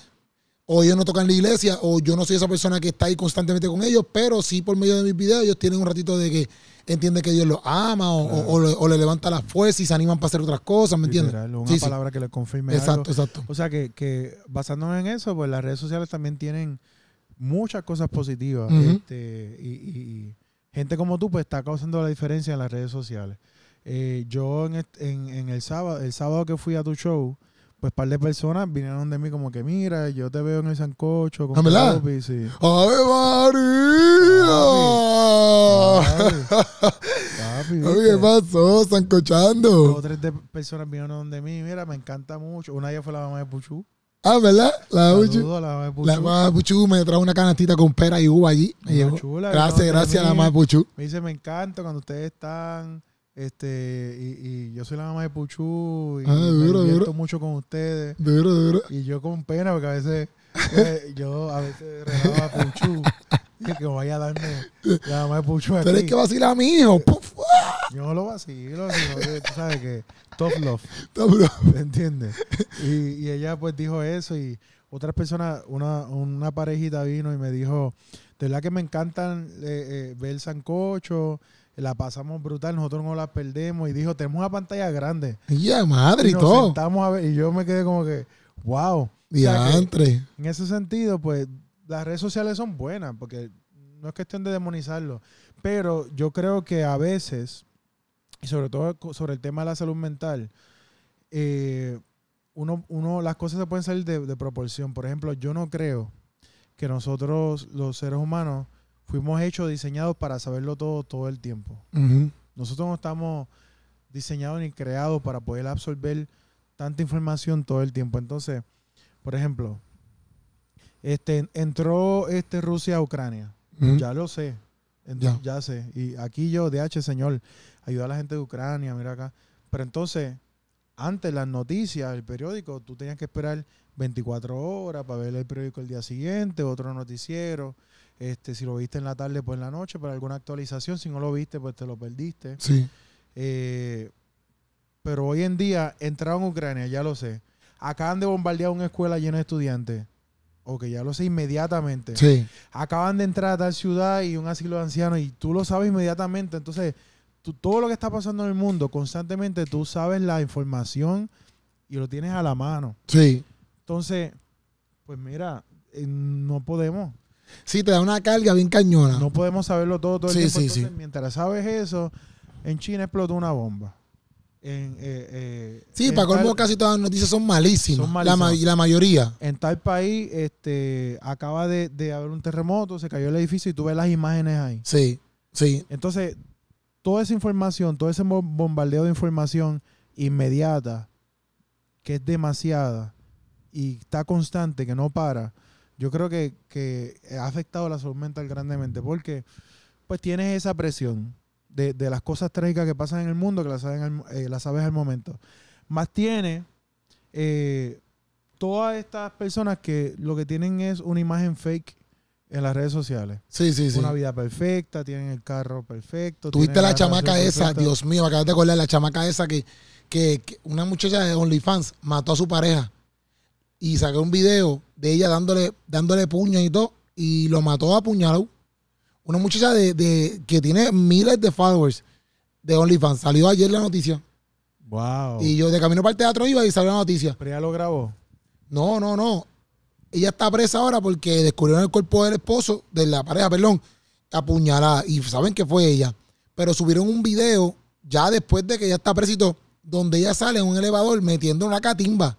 o ellos no tocan la iglesia, o yo no soy esa persona que está ahí constantemente con ellos, pero sí por medio de mis videos ellos tienen un ratito de que entiende que Dios los ama o, o- o le, o le levanta la fuerza y se animan para hacer otras cosas, ¿me entiendes? Literal, Una Sí, sí. palabra que le confirme Exacto, algo. exacto. O sea que, que basándonos en eso, pues las redes sociales también tienen muchas cosas positivas. Este, y, y- y gente como tú, pues está causando la diferencia en las redes sociales. Eh, yo en, en- en el sábado, el sábado que fui a tu show, pues un par de personas vinieron de mí como que, mira, yo te veo en el sancocho con ¿Ah, verdad? Kobe", sí. ¡Ave María! (laughs) ¿Qué pasó? Dos Sancochando. o tres de personas vinieron de mí, mira, me encanta mucho. Una de ellas fue la mamá de Puchu. Ah, ¿verdad? La Puchu. La mamá de Puchu. La mamá de Puchu me trajo una canastita con pera y uva allí. Me chula, Gracias, gracias a la mamá de Puchu. Me dice, me encanta cuando ustedes están, este, y, y yo soy la mamá de Puchu, y Ah, me duro, divierto duro. mucho con ustedes. Duro, duro. Y yo con pena, porque a veces, pues, yo a veces relaba a Puchu, y que vaya a darme la mamá de Puchu eres ti. que vacila a mi hijo. Yo no lo vacilo, sino que tú sabes que tough love, está bro. ¿me entiendes? Y, y ella pues dijo eso y otras personas, una, una parejita vino y me dijo, de verdad que me encantan eh, eh, ver el sancocho, la pasamos brutal, nosotros no la perdemos y dijo, tenemos una pantalla grande. Ya, madre y nos todo. sentamos a ver y yo me quedé como que, wow. O sea que Diantre. en ese sentido, pues las redes sociales son buenas porque no es cuestión de demonizarlo, pero yo creo que a veces, y sobre todo sobre el tema de la salud mental, eh, uno, uno, las cosas se pueden salir de, de proporción. Por ejemplo, yo no creo que nosotros, los seres humanos, fuimos hechos, diseñados para saberlo todo todo el tiempo. Nosotros no estamos diseñados ni creados para poder absorber tanta información todo el tiempo. Entonces, por ejemplo, este, entró este Rusia a Ucrania. Ya lo sé. Ent- Ya. ya. sé. Y aquí yo, DH, señor, ayuda a la gente de Ucrania, mira acá. Pero entonces, antes las noticias, el periódico, tú tenías que esperar 24 horas para ver el periódico el día siguiente, otro noticiero. Este, si lo viste en la tarde, pues en la noche, para alguna actualización. Si no lo viste, pues te lo perdiste. Sí. Eh, pero hoy en día entraron a Ucrania, ya lo sé. Acaban de bombardear una escuela llena de estudiantes. Ok, ya lo sé inmediatamente. Sí. Acaban de entrar a tal ciudad y un asilo de ancianos y tú lo sabes inmediatamente. Entonces, tú- todo lo que está pasando en el mundo, constantemente tú sabes la información y lo tienes a la mano. Sí. Entonces, pues mira, eh, no podemos. Sí, te da una carga bien cañona. No podemos saberlo todo todo el Sí, tiempo. sí, Entonces, sí. mientras sabes eso, en China explotó una bomba. En, eh, eh, sí, en para colmo casi todas las noticias son malísimas. Son La, ma- malísimas. la mayoría. En tal país este, acaba de, de haber un terremoto, se cayó el edificio y tú ves las imágenes ahí. Sí. Sí. Entonces, toda esa información, todo ese bo- bombardeo de información inmediata, que es demasiada y está constante, que no para, yo creo que, que ha afectado la salud mental grandemente porque pues tienes esa presión de, de las cosas trágicas que pasan en el mundo que las sabes al, eh, sabes al momento. Más tiene eh, todas estas personas que lo que tienen es una imagen fake en las redes sociales Sí, sí, sí. una vida perfecta, tienen el carro perfecto. Tuviste tienen la chamaca esa, perfecta. Dios mío, acabas de acordar la chamaca esa que, que, que una muchacha de OnlyFans mató a su pareja y sacó un video de ella dándole, dándole puños y todo y lo mató a puñalado. Una muchacha de, de- que tiene miles de followers de OnlyFans. Salió ayer la noticia. Wow. Y yo de camino para el teatro iba y salió la noticia. Pero ella lo grabó. No, no, no. Ella está presa ahora porque descubrieron el cuerpo del esposo, de la pareja, perdón, apuñalada. Y saben que fue ella. Pero subieron un video ya después de que ella está presa y todo, donde ella sale en un elevador metiendo una catimba.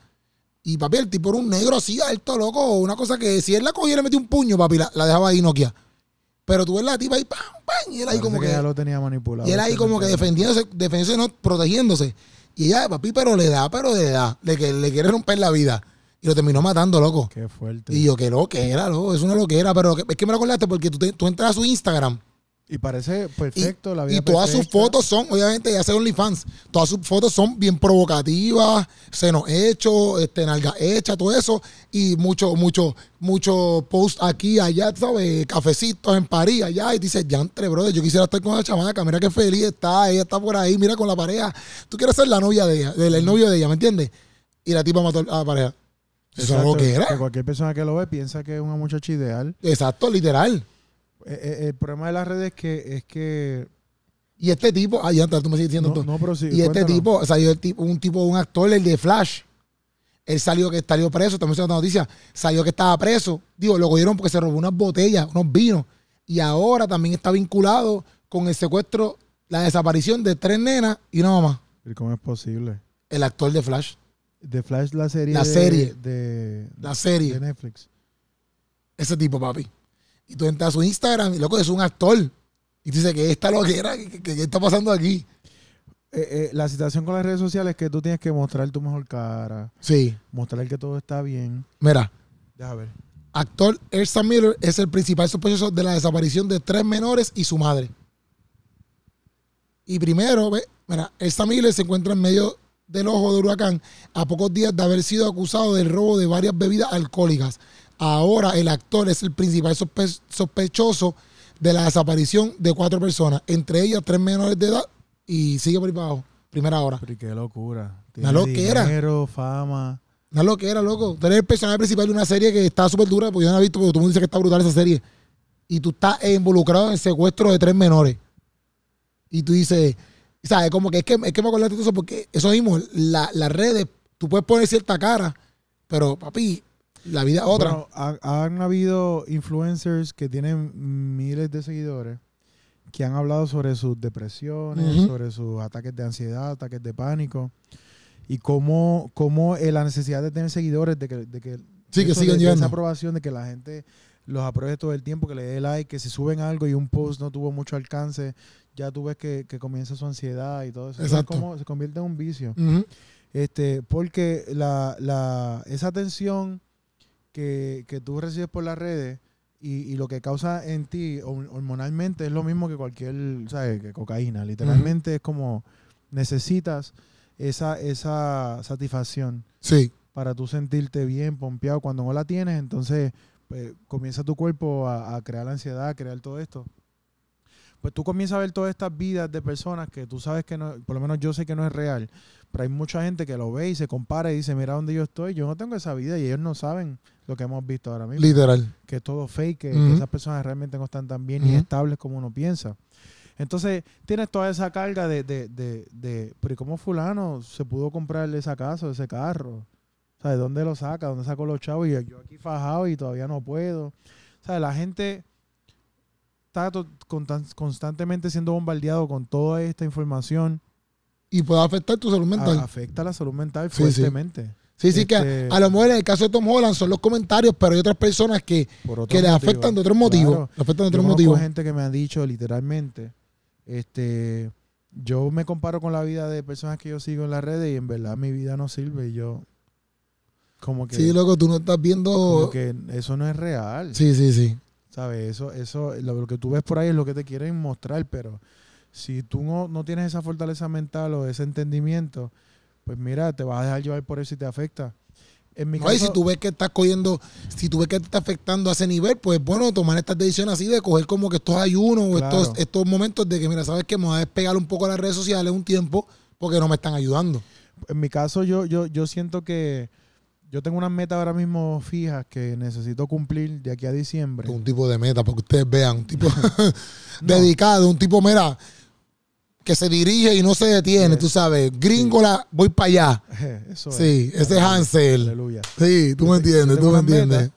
Y papi, el tipo era un negro así, alto, loco. Una cosa que si él la cogía y le metía un puño, papi, la, la dejaba ahí Nokia. Pero tú ves la tipa ahí, pam, pam, y él ahí Parece como que ella lo tenía manipulado. Y él ahí Este como que defendiéndose, defendiéndose, no, protegiéndose. Y ella, papi, pero le da, pero le da. Le, que, le quiere romper la vida. Y lo terminó matando, loco. Qué fuerte. Y yo, que lo que era, loco. Es lo que era. Pero es que me lo acordaste porque tú, te- tú entras a su Instagram Y parece perfecto la vida Y todas sus fotos son, obviamente, ya sea OnlyFans, todas sus fotos son bien provocativas, senos hechos, este, nalga hecha, todo eso. Y mucho, mucho, mucho post aquí, allá, ¿sabes? Cafecitos en París, allá. Y dices, diantre, brother, yo quisiera estar con esa chamaca, mira qué feliz está, ella está por ahí, mira con la pareja. Tú quieres ser la novia de ella, del el novio de ella, ¿me entiendes? Y la tipa mató a la pareja. Eso no es lo Exacto, que era. cualquier persona que lo ve piensa que es una muchacha ideal. Exacto, literal. Eh, eh, el problema de las redes es que, es que Y este tipo, ah, ya, tú me sigues diciendo no, tú. no, pero sí, Y este cuéntanos. tipo, salió el tipo, un tipo, un actor, el de Flash. Él salió que salió preso, también se otra noticia. Salió que estaba preso. Digo, lo cogieron porque se robó unas botellas, unos vinos. Y ahora también está vinculado con el secuestro, la desaparición de tres nenas y una mamá. ¿Y ¿Cómo es posible? El actor de Flash. The Flash, la serie. La de- serie. De, La de serie. Netflix. Ese tipo, papi. Y tú entras a su Instagram y loco, es un actor. Y tú dices que esta lo que era, que está pasando aquí. Eh, eh, la situación con las redes sociales es que tú tienes que mostrar tu mejor cara, Sí. mostrar que todo está bien. Mira, Déjame ver. actor Ersa Miller es el principal sospechoso de la desaparición de tres menores y su madre. Y primero, ve, mira, Ersa Miller se encuentra en medio del ojo de huracán a pocos días de haber sido acusado del robo de varias bebidas alcohólicas. Ahora el actor es el principal sospe- sospechoso de la desaparición de cuatro personas, entre ellas tres menores de edad y sigue por ahí para abajo, primera hora. Pero qué locura. Una loquera. Dinero, fama. No es lo que era, loco. Tú eres el personaje principal de una serie que está súper dura, porque yo no la he visto, porque todo el mundo dice que está brutal esa serie. Y tú estás involucrado en el secuestro de tres menores. Y tú dices, ¿sabes? Como que es que, es que me acordaste de eso, porque eso mismo, la- las redes, tú puedes poner cierta cara, pero papi, la vida es otra. Bueno, ha- han habido influencers que tienen miles de seguidores que han hablado sobre sus depresiones, sobre sus ataques de ansiedad, ataques de pánico y cómo, cómo eh, la necesidad de tener seguidores, de que, de que Sí, que sigan de- esa aprobación, de que la gente los apruebe todo el tiempo, que le dé like, que si suben algo y un post no tuvo mucho alcance, ya tú ves que, que comienza su ansiedad y todo eso. Eso es Exacto. como se convierte en un vicio. Este, porque la, la, esa atención que, que tú recibes por las redes y, y lo que causa en ti hor- hormonalmente es lo mismo que cualquier, ¿sabes? Que cocaína. Literalmente es como necesitas esa, esa satisfacción Sí. para tú sentirte bien, pompeado. Cuando no la tienes, entonces pues, comienza tu cuerpo a, a crear la ansiedad, a crear todo esto. Pues tú comienzas a ver todas estas vidas de personas que tú sabes que no, por lo menos yo sé que no es real, pero hay mucha gente que lo ve y se compara y dice, mira dónde yo estoy, yo no tengo esa vida y ellos no saben lo que hemos visto ahora mismo, Literal. que es todo fake, que, esas personas realmente no están tan bien ni Ujú. estables como uno piensa. Entonces tienes toda esa carga de, de, de, de pero ¿y cómo fulano se pudo comprar esa casa, ese carro? ¿Sabes? ¿Dónde lo saca? ¿Dónde sacó los chavos? Y yo aquí fajado y todavía no puedo. ¿Sabes? La gente está constantemente siendo bombardeado con toda esta información. Y puede afectar tu salud mental. Afecta la salud mental Sí, fuertemente. sí, sí, que este- a, a lo mejor en el caso de Tom Holland son los comentarios, pero hay otras personas que, que le afectan de otros motivos. Claro. Le afectan de otros motivos. gente que me ha dicho literalmente, este, yo me comparo con la vida de personas que yo sigo en las redes y en verdad mi vida no sirve. Y yo, como que, Sí, loco, tú no estás viendo. como que eso no es real. Sí, sí, sí. ¿Sabes? Eso, eso, lo, lo que tú ves por ahí es lo que te quieren mostrar, pero si tú no, no tienes esa fortaleza mental o ese entendimiento, pues mira, te vas a dejar llevar por eso y te afecta. En mi No, y caso, si tú ves que estás cogiendo, si tú ves que te está afectando a ese nivel, pues bueno, tomar estas decisiones así de coger como que estos ayunos o estos, estos momentos de que, mira, sabes que me voy a despegar un poco de las redes sociales un tiempo porque no me están ayudando. en mi caso yo, yo, yo siento que yo tengo unas metas ahora mismo fijas que necesito cumplir de aquí a diciembre. Un tipo de meta, para que ustedes vean, un tipo (laughs) No. (laughs) dedicado, un tipo, mira, que se dirige y no se detiene, Sí. tú sabes, gringola, voy para allá. (laughs) Eso es. Sí, ese es Hansel. Aleluya. Sí, tú me entiendes, tú me entiendes.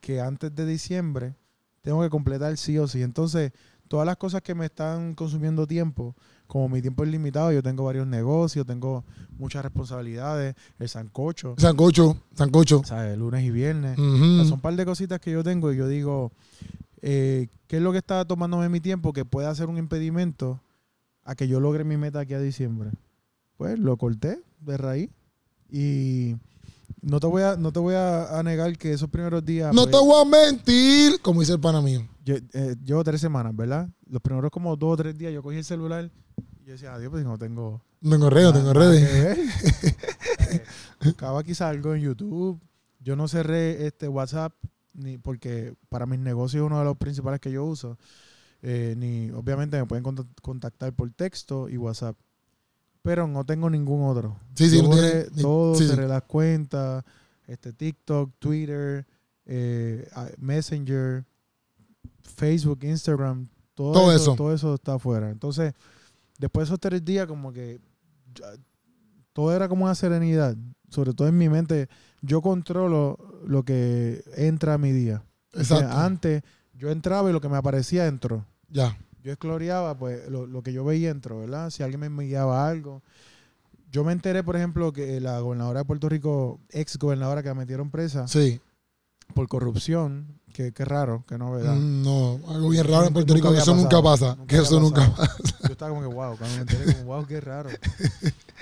Que antes de diciembre tengo que completar sí o sí. Entonces, todas las cosas que me están consumiendo tiempo, como mi tiempo es limitado, yo tengo varios negocios, tengo muchas responsabilidades, el sancocho, Sancocho, sancocho. ¿sabes? Lunes y viernes. Ujú. O sea, son un par de cositas que yo tengo y yo digo, eh, ¿qué es lo que está tomándome mi tiempo que pueda ser un impedimento a que yo logre mi meta aquí a diciembre? Pues lo corté de raíz y no te voy a, no te voy a, a negar que esos primeros días... No pues, te voy a mentir, como dice el pana mío. Yo, eh, llevo tres semanas, ¿verdad? Los primeros como dos o tres días yo cogí el celular y yo decía, adiós, pues no tengo... Tengo redes, tengo redes. que ver. Eh, (laughs) (laughs) Buscaba quizás algo en YouTube. Yo no cerré este WhatsApp ni porque para mis negocios es uno de los principales que yo uso. Eh, ni obviamente me pueden cont- contactar por texto y WhatsApp. Pero no tengo ningún otro. Sí, sí, borré ni- todo, sí, sí. cerré las cuentas, este TikTok, Twitter, eh, Messenger, Facebook, Instagram, todo, Todo eso, eso. todo eso está afuera. Entonces, después de esos tres días, como que ya- todo era como una serenidad. Sobre todo en mi mente, yo controlo lo que entra a mi día. Exacto. Antes, yo entraba y lo que me aparecía entró Ya. yo escloreaba, pues lo, lo que yo veía entró, ¿verdad? Si alguien me enviaba algo. Yo me enteré, por ejemplo, que la gobernadora de Puerto Rico, ex gobernadora que la metieron presa Sí. por corrupción, que, que raro, que no, ¿verdad? Mm, No, algo bien raro en Puerto Rico, que eso nunca pasa. Nunca que eso nunca pasa. Yo estaba como que, wow, cuando me enteré, como, wow, qué raro.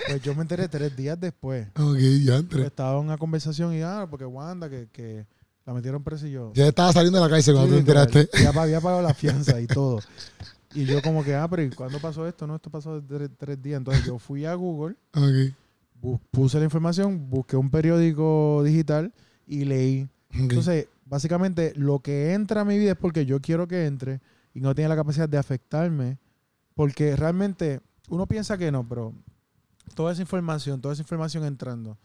Pues yo me enteré tres días después. Ok, ya entré. Estaba en una conversación y, ah, porque Wanda, que, que la metieron presa y yo. Ya estaba saliendo de la cárcel cuando Sí, tú te enteraste. Ya había pagado la fianza y todo. Y yo como que, ah, pero ¿y cuándo pasó esto? No, esto pasó tres, tres días. Entonces yo fui a Google, puse la información, busqué un periódico digital y leí. Entonces, básicamente, lo que entra a mi vida es porque yo quiero que entre y no tiene la capacidad de afectarme. Porque realmente uno piensa que no, pero toda esa información, toda esa información entrando,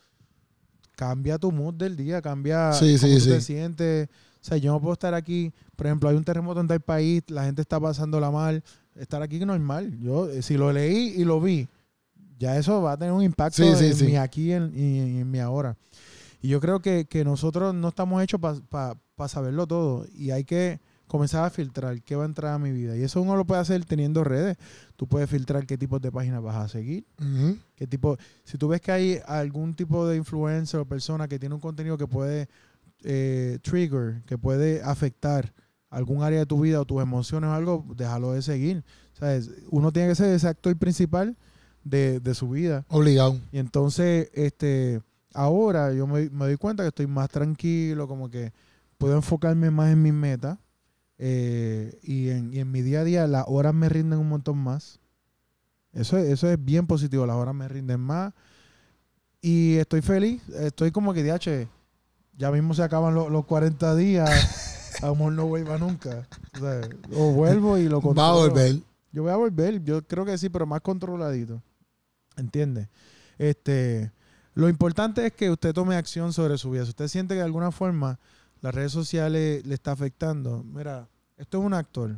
cambia tu mood del día, cambia Sí, cómo sí, tú te sientes. O sea, yo no puedo estar aquí, por ejemplo, hay un terremoto en tal país, la gente está pasándola mal, estar aquí es normal. Yo, eh, si lo leí y lo vi, ya eso va a tener un impacto en mi aquí en- y en, en mi ahora. Y yo creo que, que nosotros no estamos hechos para saberlo todo. Y hay que comenzar a filtrar qué va a entrar a mi vida. Y eso uno lo puede hacer teniendo redes. Tú puedes filtrar qué tipos de páginas vas a seguir. Qué tipo, si tú ves que hay algún tipo de influencer o persona que tiene un contenido que puede eh, trigger, que puede afectar algún área de tu vida o tus emociones o algo, déjalo de seguir. ¿Sabes? Uno tiene que ser ese actor principal de, de su vida. Obligado. Y entonces, este, ahora yo me, me doy cuenta que estoy más tranquilo, como que puedo enfocarme más en mis metas. Eh, y, en, y en mi día a día las horas me rinden un montón más. Eso, es- eso es bien positivo, las horas me rinden más. Y estoy feliz, estoy como que, DH, ya mismo se acaban los, los 40 días, a lo mejor no vuelva nunca. O, sea, o vuelvo y lo (laughs) Va a controlo. volver. Yo voy a volver, yo creo que sí, pero más controladito. ¿Entiendes? Este, lo importante es que usted tome acción sobre su vida. Si usted siente que de alguna forma las redes sociales le está afectando, mira, esto es un actor.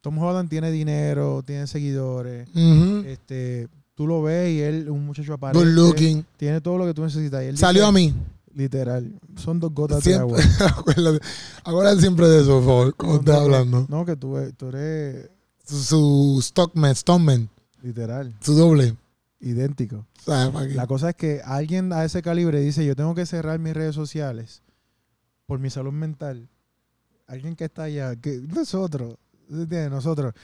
Tom Holland tiene dinero, tiene seguidores. Este, tú lo ves y él, un muchacho aparece. Good looking. Tiene todo lo que tú necesitas. Y él Salió dice- a mí. Literal. Son dos gotas Siempre. de agua. (laughs) Acuérdate, acuérdate siempre de eso, por favor, estés dos- hablando. No, que tú, tú eres Su, su Stockman, Stoneman, literal, su doble. idéntico. La cosa es que alguien a ese calibre dice, yo tengo que cerrar mis redes sociales por mi salud mental. Alguien que está allá, que nosotros, ¿entiendes? Nosotros.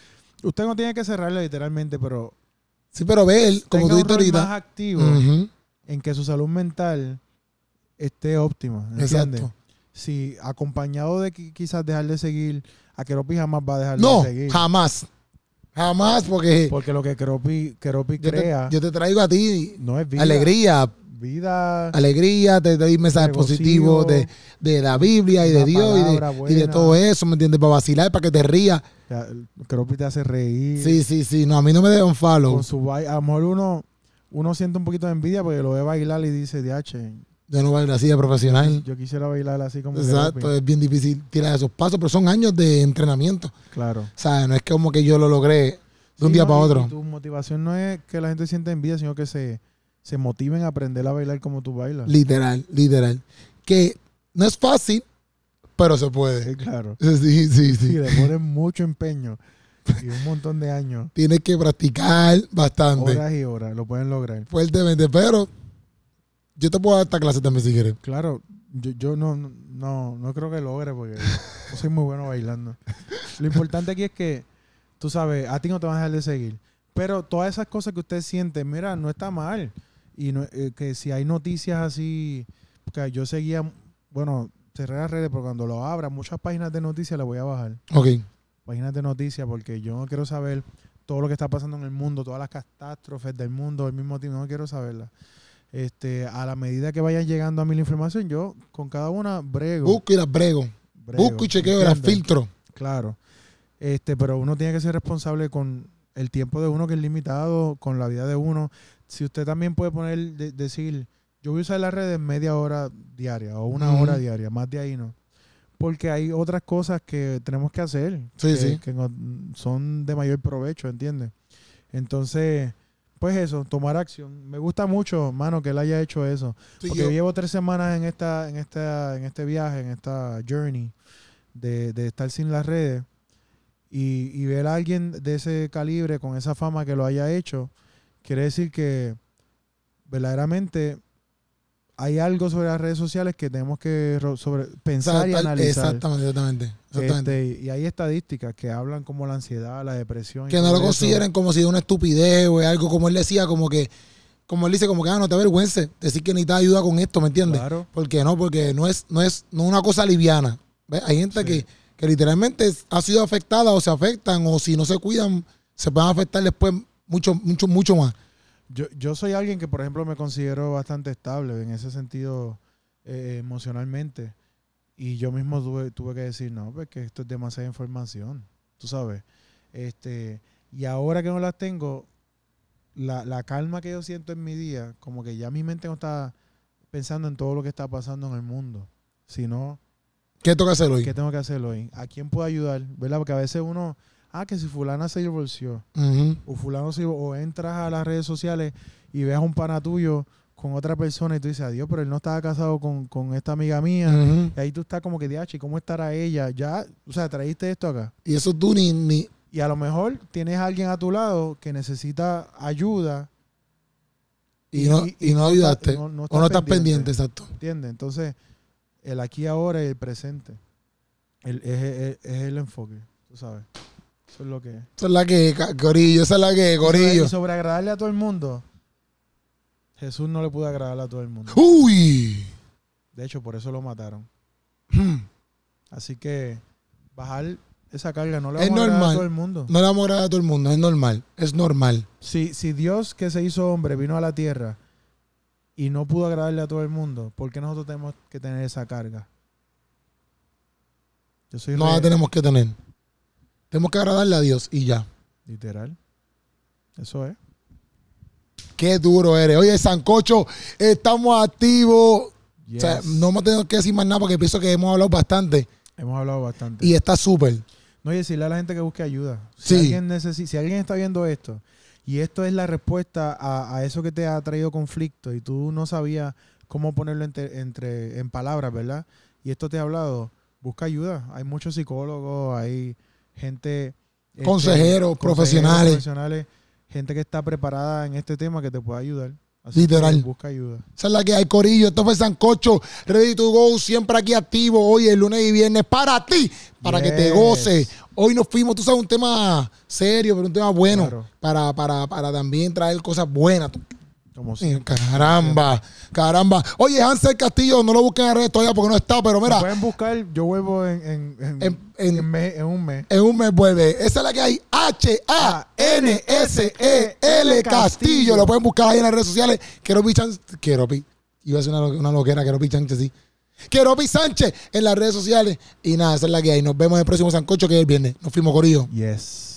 Usted no tiene que cerrarla literalmente, pero Sí, pero ve él, como tú dijiste rol más ahorita. activo en que su salud mental esté óptima. ¿entiendes? Exacto. Si acompañado de qui- quizás dejar de seguir, a Keropi jamás va a dejar No, de seguir. jamás. Jamás, porque Porque lo que Keropi, Keropi yo te, crea yo te traigo a ti no es vida. alegría, Vida. alegría, te doy mensajes positivos de, de la Biblia y de Dios y de, y todo eso, ¿me entiendes? Para vacilar, para que te rías. Keropi te hace reír. Sí, sí, sí. No, a mí no me dejan follow. con su. A lo mejor uno, uno siente un poquito de envidia porque lo ve bailar y dice, DH, Yo no bailo así de profesional. yo quisiera bailar así como Exacto, Keropi". es bien difícil tirar esos pasos, pero son años de entrenamiento. Claro. O sea, no es como que yo lo logré de un día no, para otro. tu motivación no es que la gente sienta envidia, sino que se, se motiven a aprender a bailar como tú bailas. Literal, literal. Que no es fácil, pero se Sí, puede. claro. (laughs) Sí, sí, Sí, sí. le ponen mucho empeño y un montón de años, Tienes que practicar bastante, horas y horas, lo pueden lograr. fuertemente, pero yo te puedo dar esta clase también si quieres. Claro, yo, yo no, no, no creo que logre porque no soy muy bueno bailando. Lo importante aquí es que, tú sabes, a ti no te van a dejar de seguir. Pero todas esas cosas que usted siente, mira, no está mal. Y no- eh, que si hay noticias así, porque yo seguía, bueno, cerré las redes, pero cuando lo abra, muchas páginas de noticias las voy a bajar. Ok. Páginas de noticias, porque yo no quiero saber todo lo que está pasando en el mundo, todas las catástrofes del mundo al mismo tiempo, no quiero saberlas. Este, a la medida que vayan llegando a mí la información, yo con cada una brego. Busco y las brego. brego, Busco y chequeo y las filtro. Claro. Este, pero uno tiene que ser responsable con el tiempo de uno que es limitado, con la vida de uno. Si usted también puede poner, de- decir, yo voy a usar las redes media hora diaria o una hora diaria, más de ahí no. Porque hay otras cosas que tenemos que hacer Sí, que, sí. que son de mayor provecho, ¿entiendes? Entonces, pues eso, tomar acción. Me gusta mucho, mano, que él haya hecho eso. Sí, Porque yo- llevo tres semanas en esta, en esta, en este viaje, en esta journey de, de estar sin las redes y, y ver a alguien de ese calibre con esa fama que lo haya hecho, quiere decir que verdaderamente hay algo sobre las redes sociales que tenemos que sobre, pensar y analizar. Exactamente, exactamente. exactamente. Este, y hay estadísticas que hablan como la ansiedad, la depresión. que no lo eso. consideren como si de una estupidez o algo como él decía, como que, como él dice, como que ah, no te avergüences, decir que necesitas ayuda con esto, ¿me entiendes? Claro. ¿Por qué no? Porque no es, no es, no es una cosa liviana. ¿Ves? Hay gente Sí. que, que literalmente ha sido afectada o se afectan o si no se cuidan, se pueden afectar después mucho, mucho, mucho más. Yo, yo soy alguien que, por ejemplo, me considero bastante estable en ese sentido eh, emocionalmente. Y yo mismo tuve, tuve que decir, no, pues que esto es demasiada información, tú sabes. Este, y ahora que no las tengo, la, la calma que yo siento en mi día, como que ya mi mente no está pensando en todo lo que está pasando en el mundo, sino ¿Qué toca hacer hoy? qué tengo que hacer hoy, a quién puedo ayudar, ¿verdad? Porque a veces uno, ah, que si fulana se divorció, o fulano se o entras a las redes sociales y ves a un pana tuyo con otra persona y tú dices, adiós, pero él no estaba casado con, con esta amiga mía. Y ahí tú estás como que, diache, ¿cómo estará ella? Ya, o sea, traíste esto acá. Y eso tú ni, ni Y a lo mejor tienes a alguien a tu lado que necesita ayuda. y, no, y, no ayudaste. no- no o no estás pendiente, exacto. ¿Entiendes? Entonces, el aquí ahora y el presente el, es, es- es el enfoque, tú sabes. Eso es lo que es. Esa es la que, Corillo, esa es la que, Corillo. Y sobre agradarle a todo el mundo, Jesús no le pudo agradar a todo el mundo. Uy. De hecho, por eso lo mataron. Hmm. Así que bajar esa carga no le vamos a agradar normal. a todo el mundo. No le vamos a agradar a todo el mundo, es normal, es normal. Si, si Dios que se hizo hombre vino a la tierra y no pudo agradarle a todo el mundo, ¿por qué nosotros tenemos que tener esa carga? Yo soy No la tenemos que tener. Tenemos que agradarle a Dios y ya. literal. Eso es. Qué duro eres. Oye, Sancocho, estamos activos. O sea, no me tengo que decir más nada porque pienso que hemos hablado bastante Hemos hablado bastante. y está súper. No, y decirle a la gente que busque ayuda. Si, Sí. alguien, necesi- si alguien está viendo esto y esto es la respuesta a, a eso que te ha traído conflicto y tú no sabías cómo ponerlo entre, entre- en palabras, ¿verdad? Y esto te ha hablado, busca ayuda. Hay muchos psicólogos, hay gente... este, Consejeros, profesionales. profesionales, gente que está preparada en este tema que te puede ayudar. Así Literal. que busca ayuda. Esa es la que hay, Corillo. Esto fue Sancocho, Ready to Go, siempre aquí activo. Hoy, el lunes y viernes, para ti, para que te goce. Hoy nos fuimos, tú sabes, un tema serio, pero un tema bueno, Claro. para, para, para también traer cosas buenas. Como Sí, si. Caramba, caramba. Oye, Hansel Castillo, no lo busquen en redes todavía porque no está, pero mira, pueden buscar, yo vuelvo en, en, en, En- en- en mes- en un mes. en un mes vuelve. Esa es la que hay. H-A-N-S-E-L Castillo. Lo pueden buscar ahí en las redes sociales. Quiero Pichan. Quiero Pi. Iba a ser una, una loquera, Quiero Sánchez, sí. Quiero Pi Sánchez en las redes sociales. Y nada, esa es la que hay. Nos vemos en el próximo Sancocho que es el viernes. Nos fuimos, Corillo. Yes.